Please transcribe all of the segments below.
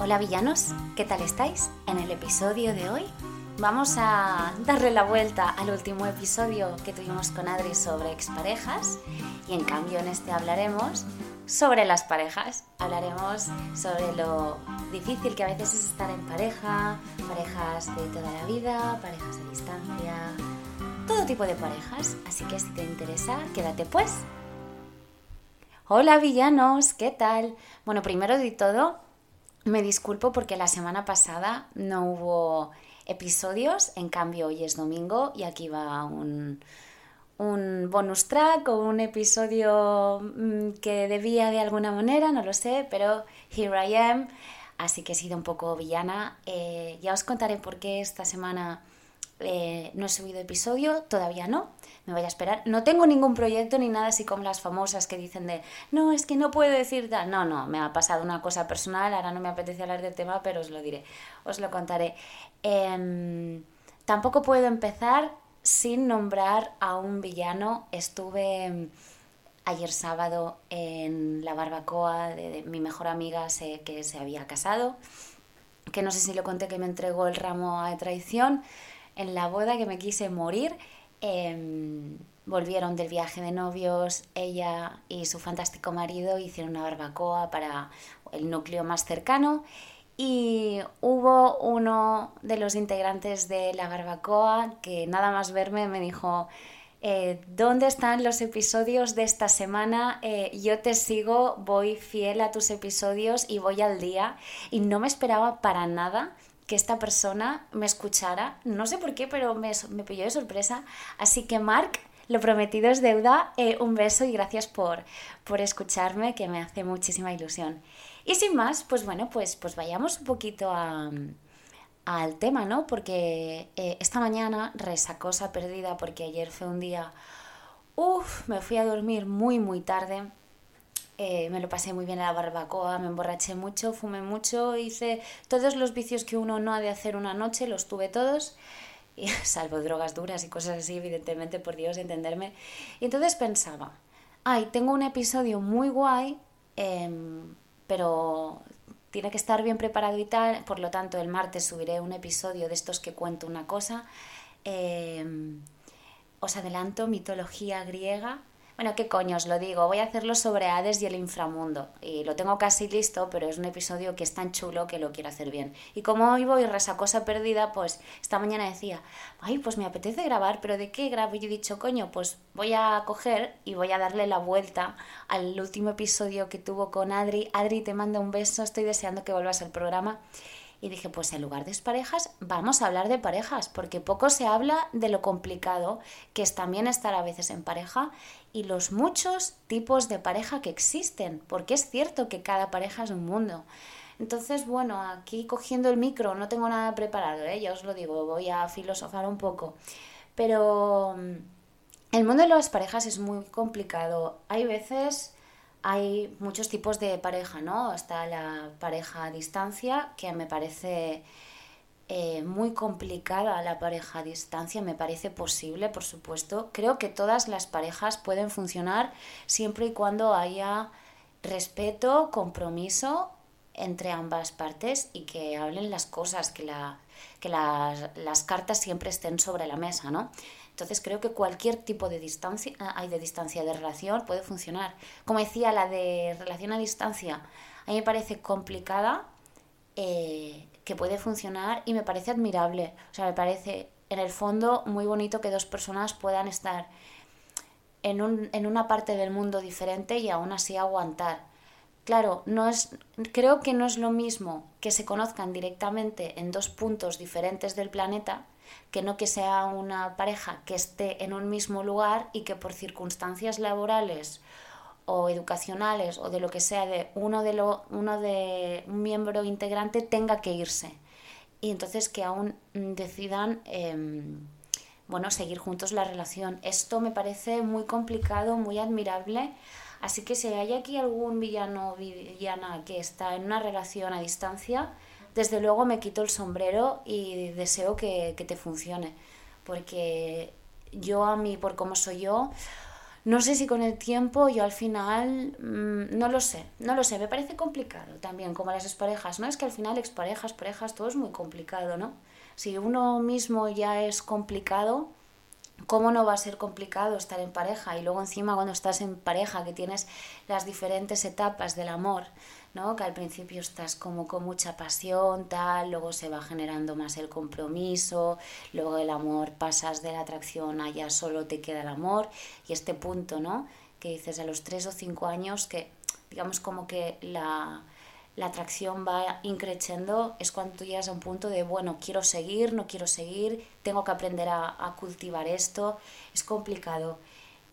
Hola villanos, ¿qué tal estáis? En el episodio de hoy vamos a darle la vuelta al último episodio que tuvimos con Adri sobre exparejas y en cambio en este hablaremos sobre las parejas. Hablaremos sobre lo difícil que a veces es estar en pareja, parejas de toda la vida, parejas a distancia, todo tipo de parejas. Así que si te interesa, quédate pues. Hola villanos, ¿qué tal? Bueno, primero de todo, me disculpo porque la semana pasada no hubo episodios, en cambio hoy es domingo y aquí va un, un bonus track o un episodio mm, que debía de alguna manera, no lo sé, pero here I am, así que he sido un poco villana. Eh, ya os contaré por qué esta semana eh, no he subido episodio, todavía no, me voy a esperar. No tengo ningún proyecto ni nada así como las famosas que dicen de, no, es que no puedo decir tal. No, no, me ha pasado una cosa personal, ahora no me apetece hablar del tema, pero os lo diré, os lo contaré. Em, tampoco puedo empezar sin nombrar a un villano. Estuve em, ayer sábado en la barbacoa de, mi mejor amiga sé que se había casado, que no sé si lo conté que me entregó el ramo de traición en la boda que me quise morir. Em, volvieron del viaje de novios, ella y su fantástico marido hicieron una barbacoa para el núcleo más cercano y hubo uno de los integrantes de la barbacoa que nada más verme me dijo, eh, ¿dónde están los episodios de esta semana? Eh, yo te sigo, voy fiel a tus episodios y voy al día y no me esperaba para nada que esta persona me escuchara. No sé por qué, pero me, me pilló de sorpresa. Así que, Mark, lo prometido es deuda. Eh, un beso y gracias por, por escucharme, que me hace muchísima ilusión. Y sin más, pues bueno, pues, pues vayamos un poquito al tema, ¿no? Porque eh, esta mañana, resacosa perdida, porque ayer fue un día... Uf, me fui a dormir muy, muy tarde eh, me lo pasé muy bien en la barbacoa, me emborraché mucho, fumé mucho, hice todos los vicios que uno no ha de hacer una noche, los tuve todos, y, salvo drogas duras y cosas así, evidentemente, por Dios, entenderme. Y entonces pensaba, ay, tengo un episodio muy guay, em, pero tiene que estar bien preparado y tal, por lo tanto el martes subiré un episodio de estos que cuento una cosa. Em, os adelanto, mitología griega, bueno, ¿qué coño os lo digo? Voy a hacerlo sobre Hades y el inframundo. Y lo tengo casi listo, pero es un episodio que es tan chulo que lo quiero hacer bien. Y como hoy voy resacosa perdida, pues esta mañana decía, ay, pues me apetece grabar, pero ¿de qué grabo? Y he dicho, coño, pues voy a coger y voy a darle la vuelta al último episodio que tuvo con Adri. Adri, te manda un beso, estoy deseando que vuelvas al programa. Y dije, pues en lugar de parejas, vamos a hablar de parejas, porque poco se habla de lo complicado que es también estar a veces en pareja y los muchos tipos de pareja que existen, porque es cierto que cada pareja es un mundo. Entonces, bueno, aquí cogiendo el micro, no tengo nada preparado, ¿eh? ya os lo digo, voy a filosofar un poco. Pero mm, el mundo de las parejas es muy complicado. Hay veces hay muchos tipos de pareja, ¿no? Está la pareja a distancia, que me parece eh, muy complicada la pareja a distancia, me parece posible, por supuesto. Creo que todas las parejas pueden funcionar siempre y cuando haya respeto, compromiso entre ambas partes y que hablen las cosas, que, la, que las, las cartas siempre estén sobre la mesa, ¿no? Entonces creo que cualquier tipo de distancia, ah, hay de distancia de relación puede funcionar. Como decía, la de relación a distancia, a mí me parece complicada, eh, que puede funcionar y me parece admirable. O sea, me parece en el fondo muy bonito que dos personas puedan estar en, un, en una parte del mundo diferente y aún así aguantar. Claro, no es, creo que no es lo mismo que se conozcan directamente en dos puntos diferentes del planeta que no que sea una pareja que esté en un mismo lugar y que por circunstancias laborales o educacionales o de lo que sea de uno de lo, uno de un miembro integrante tenga que irse. Y entonces que aún decidan em, bueno seguir juntos la relación. Esto me parece muy complicado muy admirable. Así que si hay aquí algún villano o villana que está en una relación a distancia desde luego me quito el sombrero y deseo que, te funcione, porque yo a mí, por cómo soy yo, no sé si con el tiempo yo al final, mm, no lo sé, no lo sé, me parece complicado también, como las exparejas, ¿no? Es que al final exparejas, parejas, todo es muy complicado, ¿no? Si uno mismo ya es complicado, ¿cómo no va a ser complicado estar en pareja? Y luego encima cuando estás en pareja, que tienes las diferentes etapas del amor, ¿no? Que al principio estás como con mucha pasión, tal, luego se va generando más el compromiso, luego el amor pasas de la atracción a ya solo te queda el amor y este punto, ¿no? Que dices a los tres o cinco años que digamos como que la, la atracción va increciendo, es cuando tú llegas a un punto de, bueno, quiero seguir, no quiero seguir, tengo que aprender a, cultivar esto, es complicado.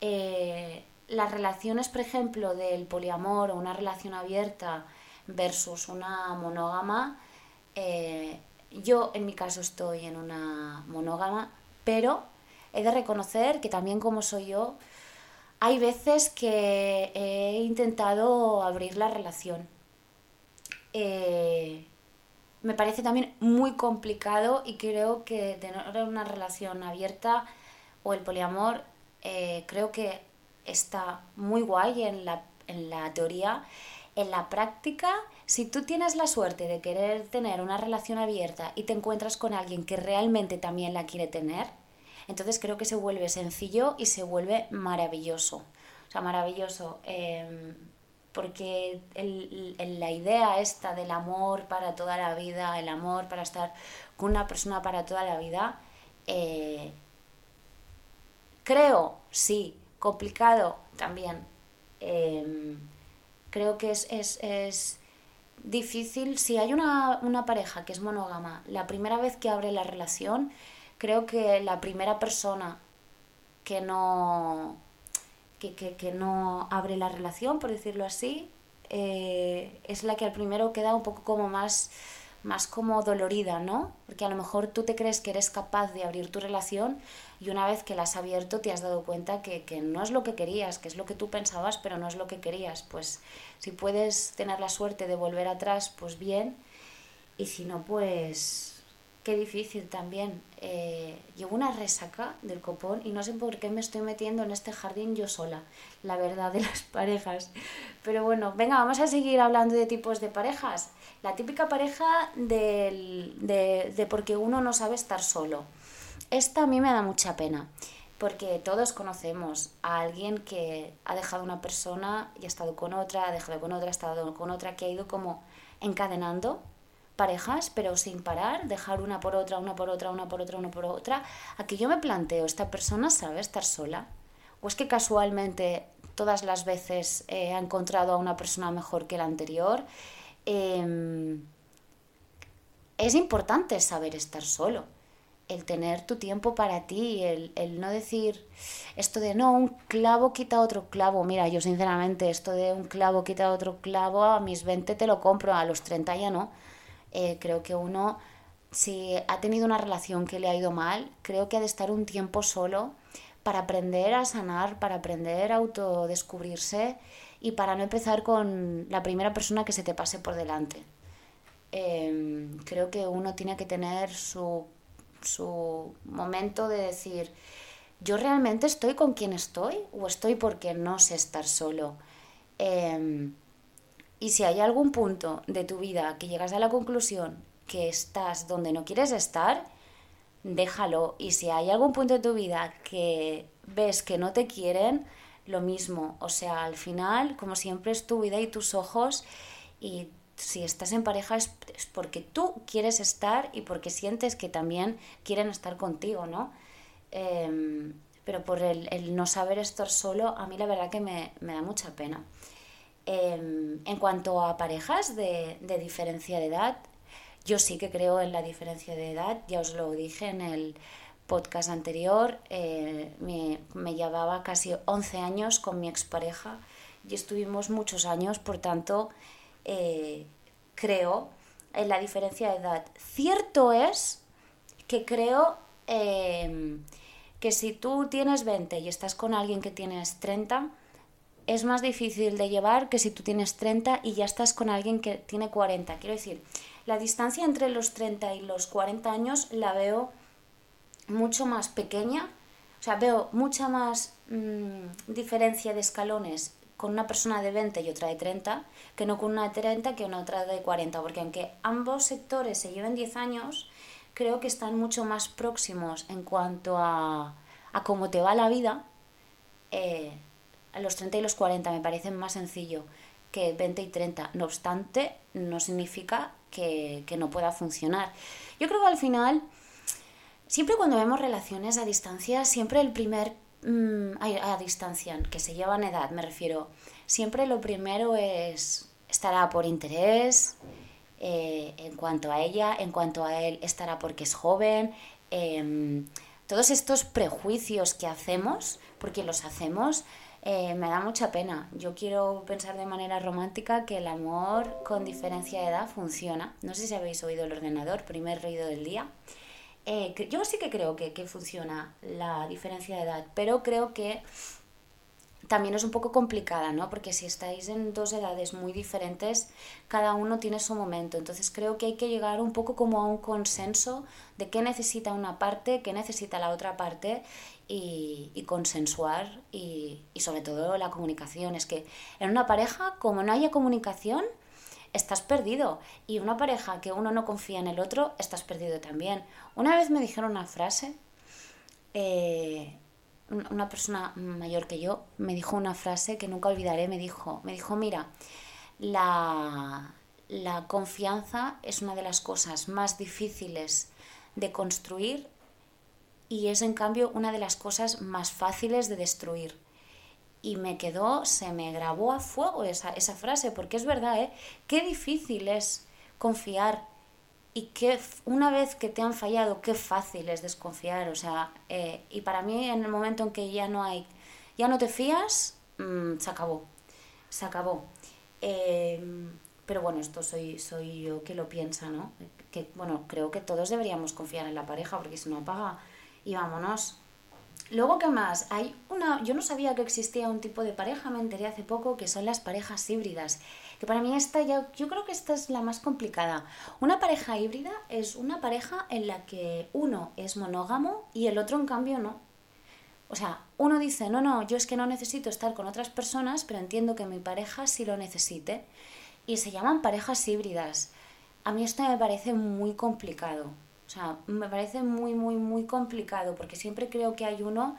Eh, las relaciones, por ejemplo, del poliamor o una relación abierta versus una monógama, eh, yo en mi caso estoy en una monógama, pero he de reconocer que también como soy yo, hay veces que he intentado abrir la relación. Eh, me parece también muy complicado y creo que tener una relación abierta o el poliamor, eh, creo que está muy guay en la, en la teoría. En la práctica, si tú tienes la suerte de querer tener una relación abierta y te encuentras con alguien que realmente también la quiere tener, entonces creo que se vuelve sencillo y se vuelve maravilloso. O sea, maravilloso. Em, porque la idea esta del amor para toda la vida, el amor para estar con una persona para toda la vida, eh, creo, sí, complicado también. Em, creo que es, es, es, difícil. Si hay una, una pareja que es monógama, la primera vez que abre la relación, creo que la primera persona que no, que, que, que no abre la relación, por decirlo así, eh, es la que al primero queda un poco como más más como dolorida, ¿no? Porque a lo mejor tú te crees que eres capaz de abrir tu relación y una vez que la has abierto te has dado cuenta que, que, no es lo que querías, que es lo que tú pensabas, pero no es lo que querías. Pues si puedes tener la suerte de volver atrás, pues bien. Y si no, pues qué difícil también. Eh, llevo una resaca del copón y no sé por qué me estoy metiendo en este jardín yo sola, la verdad de las parejas. Pero bueno, venga, vamos a seguir hablando de tipos de parejas. La típica pareja del, de, de porque uno no sabe estar solo. Esta a mí me da mucha pena, porque todos conocemos a alguien que ha dejado una persona y ha estado con otra, ha dejado con otra, ha estado con otra, que ha ido como encadenando parejas, pero sin parar, dejar una por otra, una por otra, una por otra, una por otra. Aquí yo me planteo, ¿esta persona sabe estar sola? ¿O es que casualmente todas las veces eh, ha encontrado a una persona mejor que la anterior? Em, es importante saber estar solo, el tener tu tiempo para ti, el, el no decir esto de no, un clavo quita otro clavo. Mira, yo sinceramente esto de un clavo quita otro clavo, a mis 20 te lo compro, a los 30 ya no eh, creo que uno, si ha tenido una relación que le ha ido mal, creo que ha de estar un tiempo solo para aprender a sanar, para aprender a autodescubrirse y para no empezar con la primera persona que se te pase por delante. Em, creo que uno tiene que tener su, su momento de decir, ¿yo realmente estoy con quien estoy o estoy porque no sé estar solo? Eh, y si hay algún punto de tu vida que llegas a la conclusión que estás donde no quieres estar, déjalo. Y si hay algún punto de tu vida que ves que no te quieren, lo mismo. O sea, al final, como siempre, es tu vida y tus ojos. Y si estás en pareja es, porque tú quieres estar y porque sientes que también quieren estar contigo, ¿no? Em, pero por el, el, no saber estar solo, a mí la verdad que me, me da mucha pena. Em, en cuanto a parejas de, diferencia de edad, yo sí que creo en la diferencia de edad, ya os lo dije en el podcast anterior, eh, me, llevaba casi 11 años con mi expareja y estuvimos muchos años, por tanto, eh, creo en la diferencia de edad. Cierto es que creo em, que si tú tienes 20 y estás con alguien que tienes 30, es más difícil de llevar que si tú tienes 30 y ya estás con alguien que tiene 40. Quiero decir, la distancia entre los 30 y los 40 años la veo mucho más pequeña, o sea, veo mucha más mm, diferencia de escalones con una persona de 20 y otra de 30 que no con una de 30 que una otra de 40, porque aunque ambos sectores se lleven 10 años, creo que están mucho más próximos en cuanto a, a cómo te va la vida. Eh, los 30 y los 40 me parecen más sencillo que 20 y 30. No obstante, no significa que, que no pueda funcionar. Yo creo que al final, siempre cuando vemos relaciones a distancia, siempre el primer Mm, a, distancia, que se llevan edad, me refiero, siempre lo primero es, estará por interés, eh, en cuanto a ella, en cuanto a él, estará porque es joven. Em, todos estos prejuicios que hacemos, porque los hacemos, eh, me da mucha pena. Yo quiero pensar de manera romántica que el amor con diferencia de edad funciona. No sé si habéis oído el ordenador, primer ruido del día. Eh, yo sí que creo que, funciona la diferencia de edad, pero creo que también es un poco complicada, ¿no? Porque si estáis en dos edades muy diferentes, cada uno tiene su momento. Entonces creo que hay que llegar un poco como a un consenso de qué necesita una parte, qué necesita la otra parte y, y consensuar y, y sobre todo la comunicación. Es que en una pareja, como no haya comunicación, estás perdido. Y una pareja que uno no confía en el otro, estás perdido también. Una vez me dijeron una frase, eh, una persona mayor que yo me dijo una frase que nunca olvidaré, me dijo, me dijo, mira, la, la confianza es una de las cosas más difíciles de construir y es en cambio una de las cosas más fáciles de destruir y me quedó, se me grabó a fuego esa, esa frase, porque es verdad, ¿eh? Qué difícil es confiar y que una vez que te han fallado, qué fácil es desconfiar, o sea, eh, y para mí en el momento en que ya no hay, ya no te fías, mm, se acabó, se acabó. Em, pero bueno, esto soy, soy yo que lo piensa, ¿no? Que bueno, creo que todos deberíamos confiar en la pareja, porque si no apaga y vámonos. Luego, ¿qué más? Hay una. Yo no sabía que existía un tipo de pareja, me enteré hace poco, que son las parejas híbridas. Que para mí esta ya. Yo creo que esta es la más complicada. Una pareja híbrida es una pareja en la que uno es monógamo y el otro, en cambio, no. O sea, uno dice, no, no, yo es que no necesito estar con otras personas, pero entiendo que mi pareja sí lo necesite. Y se llaman parejas híbridas. A mí esto me parece muy complicado. O sea, me parece muy, muy, muy complicado porque siempre creo que hay uno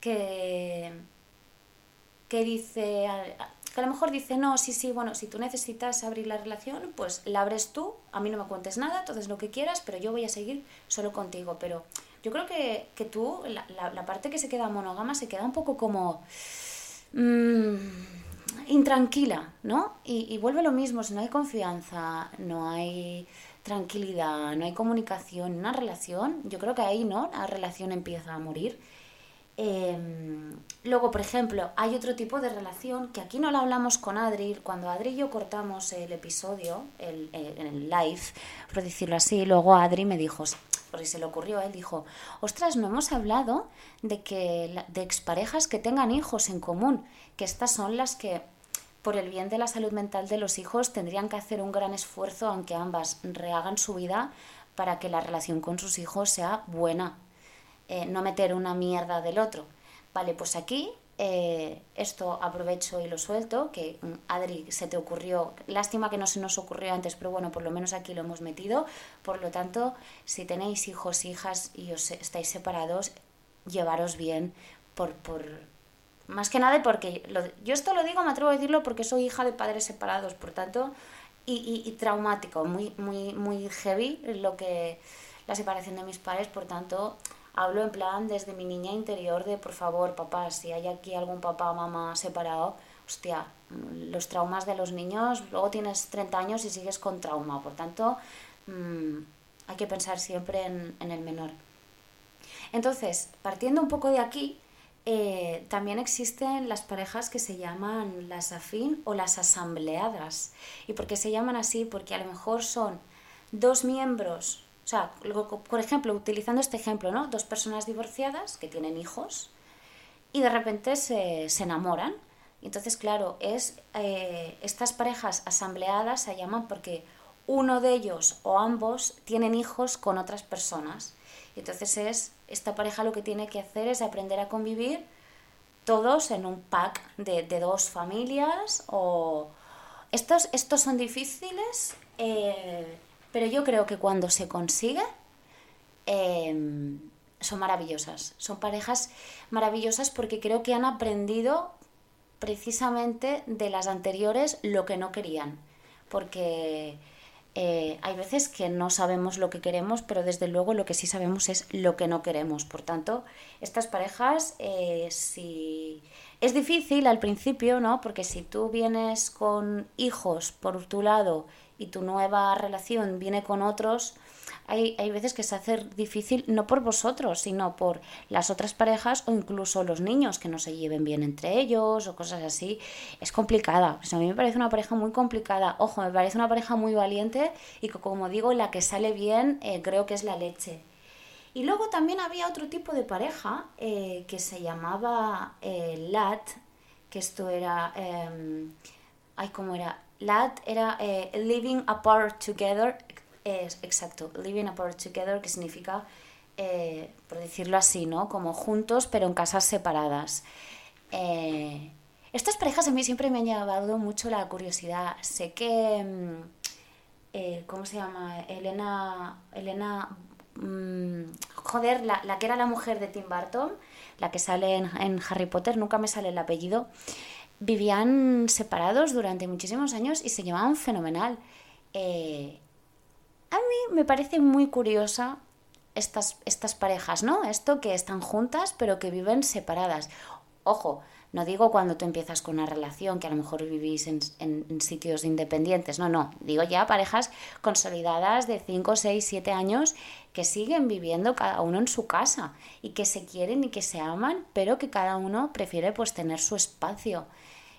que, que dice, que a lo mejor dice, no, sí, sí, bueno, si tú necesitas abrir la relación, pues la abres tú, a mí no me cuentes nada, entonces lo que quieras, pero yo voy a seguir solo contigo. Pero yo creo que, que tú, la, la, parte que se queda monógama, se queda un poco como... Mmm, intranquila, ¿no? Y, y vuelve lo mismo, si no hay confianza, no hay tranquilidad, no hay comunicación, una relación, yo creo que ahí, ¿no? La relación empieza a morir. Em, luego, por ejemplo, hay otro tipo de relación que aquí no la hablamos con Adri. Cuando Adri y yo cortamos el episodio, el, el, live, por decirlo así, luego Adri me dijo, porque se le ocurrió, él dijo, ostras, no hemos hablado de que de exparejas que tengan hijos en común, que estas son las que por el bien de la salud mental de los hijos, tendrían que hacer un gran esfuerzo, aunque ambas rehagan su vida, para que la relación con sus hijos sea buena, eh, no meter una mierda del otro. Vale, pues aquí eh, esto aprovecho y lo suelto, que mm, Adri se te ocurrió, lástima que no se nos ocurrió antes, pero bueno, por lo menos aquí lo hemos metido. Por lo tanto, si tenéis hijos, hijas y os estáis separados, llevaros bien por, por, más que nada porque yo esto lo digo, me atrevo a decirlo porque soy hija de padres separados, por tanto, y, y, traumático, muy, muy, muy heavy lo que la separación de mis padres, por tanto, hablo en plan desde mi niña interior de, por favor, papá, si hay aquí algún papá o mamá separado, hostia, los traumas de los niños, luego tienes 30 años y sigues con trauma, por tanto, mm, hay que pensar siempre en el menor. Entonces, partiendo un poco de aquí, eh, también existen las parejas que se llaman las afín o las asambleadas. ¿Y por qué se llaman así? Porque a lo mejor son dos miembros, o sea, por ejemplo, utilizando este ejemplo, ¿no? Dos personas divorciadas que tienen hijos y de repente se, se enamoran. Entonces, claro, es, eh, estas parejas asambleadas se llaman porque uno de ellos o ambos tienen hijos con otras personas. Entonces es, esta pareja lo que tiene que hacer es aprender a convivir todos en un pack de, dos familias o... Estos, estos son difíciles, eh, pero yo creo que cuando se consigue em, son maravillosas. Son parejas maravillosas porque creo que han aprendido precisamente de las anteriores lo que no querían. Porque eh, hay veces que no sabemos lo que queremos, pero desde luego lo que sí sabemos es lo que no queremos. Por tanto, estas parejas, eh, si... Es difícil al principio, ¿no? Porque si tú vienes con hijos por tu lado y tu nueva relación viene con otros, hay, veces que se hace difícil no por vosotros, sino por las otras parejas o incluso los niños que no se lleven bien entre ellos o cosas así. Es complicada. a mí me parece una pareja muy complicada. Ojo, me parece una pareja muy valiente y que, como digo, la que sale bien eh, creo que es la leche. Y luego también había otro tipo de pareja eh, que se llamaba eh, LAT, que esto era... Em, ay, ¿cómo era? LAT era Living Apart Together es exacto, living apart together, que significa, eh, por decirlo así, ¿no? Como juntos pero en casas separadas. Eh, estas parejas a mí siempre me han llevado mucho la curiosidad. Sé que, mm, eh, ¿cómo se llama? Elena, Elena, mm, joder, la, que era la mujer de Tim Burton, la que sale en, Harry Potter, nunca me sale el apellido, vivían separados durante muchísimos años y se llevaban fenomenal. A mí me parece muy curiosa estas, estas parejas, ¿no? Esto que están juntas pero que viven separadas. Ojo, no digo cuando tú empiezas con una relación que a lo mejor vivís en, sitios independientes, no, no, digo ya parejas consolidadas de 5, 6, 7 años que siguen viviendo cada uno en su casa y que se quieren y que se aman, pero que cada uno prefiere pues tener su espacio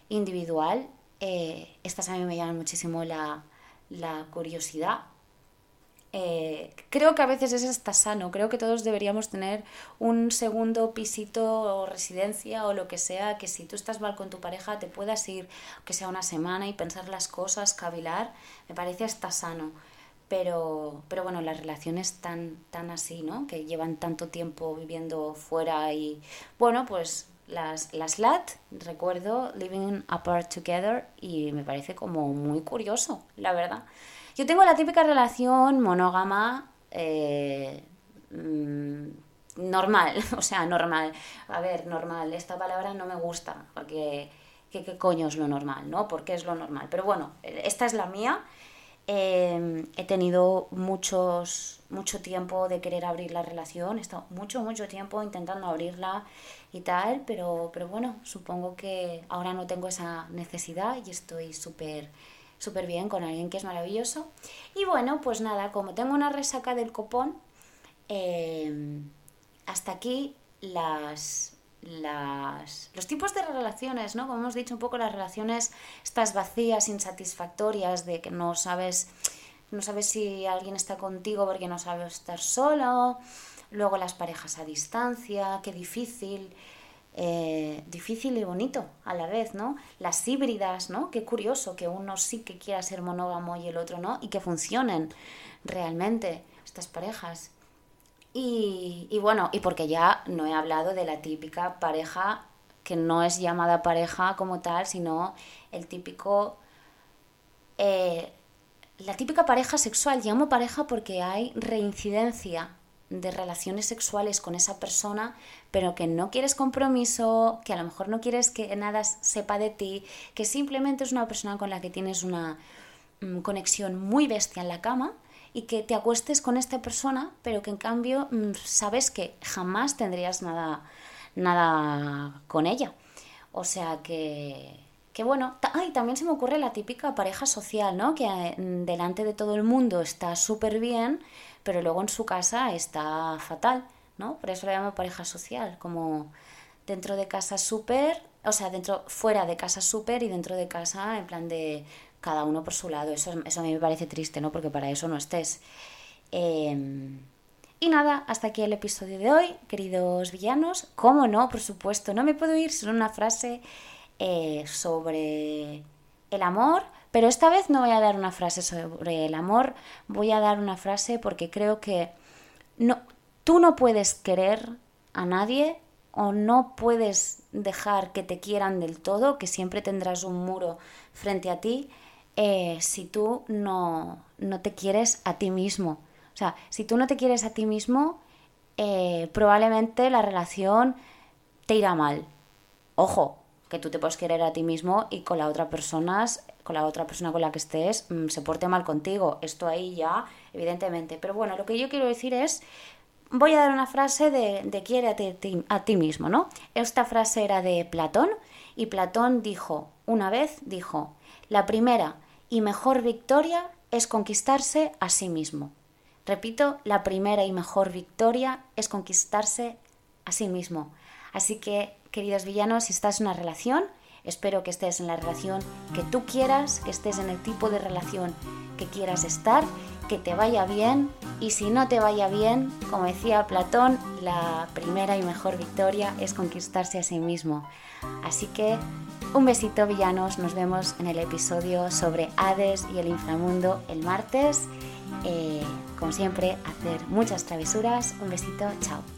individual. Eh, estas a mí me llaman muchísimo la, la curiosidad eh, creo que a veces es hasta sano, creo que todos deberíamos tener un segundo pisito o residencia o lo que sea, que si tú estás mal con tu pareja te puedas ir, que sea una semana y pensar las cosas, cavilar, me parece hasta sano. Pero, pero bueno, las relaciones tan, tan así, ¿no? Que llevan tanto tiempo viviendo fuera y bueno, pues las, las LAT, recuerdo Living Apart Together y me parece como muy curioso, la verdad. Yo tengo la típica relación monógama eh, mm, normal, o sea, normal. A ver, normal, esta palabra no me gusta, porque ¿qué, coño es lo normal? ¿No? ¿Por qué es lo normal? Pero bueno, esta es la mía. Em, he tenido muchos, mucho tiempo de querer abrir la relación, he estado mucho, mucho tiempo intentando abrirla y tal, pero, pero bueno, supongo que ahora no tengo esa necesidad y estoy súper súper bien con alguien que es maravilloso. Y bueno, pues nada, como tengo una resaca del copón, eh, hasta aquí las, las, los tipos de relaciones, ¿no? Como hemos dicho un poco, las relaciones estas vacías, insatisfactorias, de que no sabes, no sabes si alguien está contigo porque no sabes estar solo, luego las parejas a distancia, qué difícil, eh, difícil y bonito a la vez, ¿no? Las híbridas, ¿no? Qué curioso que uno sí que quiera ser monógamo y el otro no, y que funcionen realmente estas parejas. Y, y bueno, y porque ya no he hablado de la típica pareja que no es llamada pareja como tal, sino el típico... Eh, la típica pareja sexual, llamo pareja porque hay reincidencia de relaciones sexuales con esa persona, pero que no quieres compromiso, que a lo mejor no quieres que nada sepa de ti, que simplemente es una persona con la que tienes una mm, conexión muy bestia en la cama y que te acuestes con esta persona, pero que en cambio mm, sabes que jamás tendrías nada, nada con ella. O sea que, que bueno, ay, también se me ocurre la típica pareja social, ¿no? Que mm, delante de todo el mundo está súper bien, pero luego en su casa está fatal, ¿no? Por eso la llamo pareja social, como dentro de casa súper, o sea, dentro, fuera de casa súper y dentro de casa en plan de cada uno por su lado. Eso, eso a mí me parece triste, ¿no? Porque para eso no estés. Em, y nada, hasta aquí el episodio de hoy, queridos villanos. ¿Cómo no? Por supuesto, no me puedo ir sin una frase eh, sobre el amor, pero esta vez no voy a dar una frase sobre el amor, voy a dar una frase porque creo que no, tú no puedes querer a nadie o no puedes dejar que te quieran del todo, que siempre tendrás un muro frente a ti eh, si tú no, no, te quieres a ti mismo. O sea, si tú no te quieres a ti mismo, eh, probablemente la relación te irá mal. Ojo, que tú te puedes querer a ti mismo y con la otra persona, con la otra persona con la que estés, mm, se porte mal contigo. Esto ahí ya, evidentemente. Pero bueno, lo que yo quiero decir es, voy a dar una frase de, de quiere a ti, a ti mismo, ¿no? Esta frase era de Platón y Platón dijo, una vez dijo, la primera y mejor victoria es conquistarse a sí mismo. Repito, la primera y mejor victoria es conquistarse a sí mismo. Así que, queridos villanos, si estás en una relación, espero que estés en la relación que tú quieras, que estés en el tipo de relación que quieras estar, que te vaya bien y si no te vaya bien, como decía Platón, la primera y mejor victoria es conquistarse a sí mismo. Así que un besito villanos, nos vemos en el episodio sobre Hades y el inframundo el martes. Eh, como siempre, hacer muchas travesuras. Un besito, chao.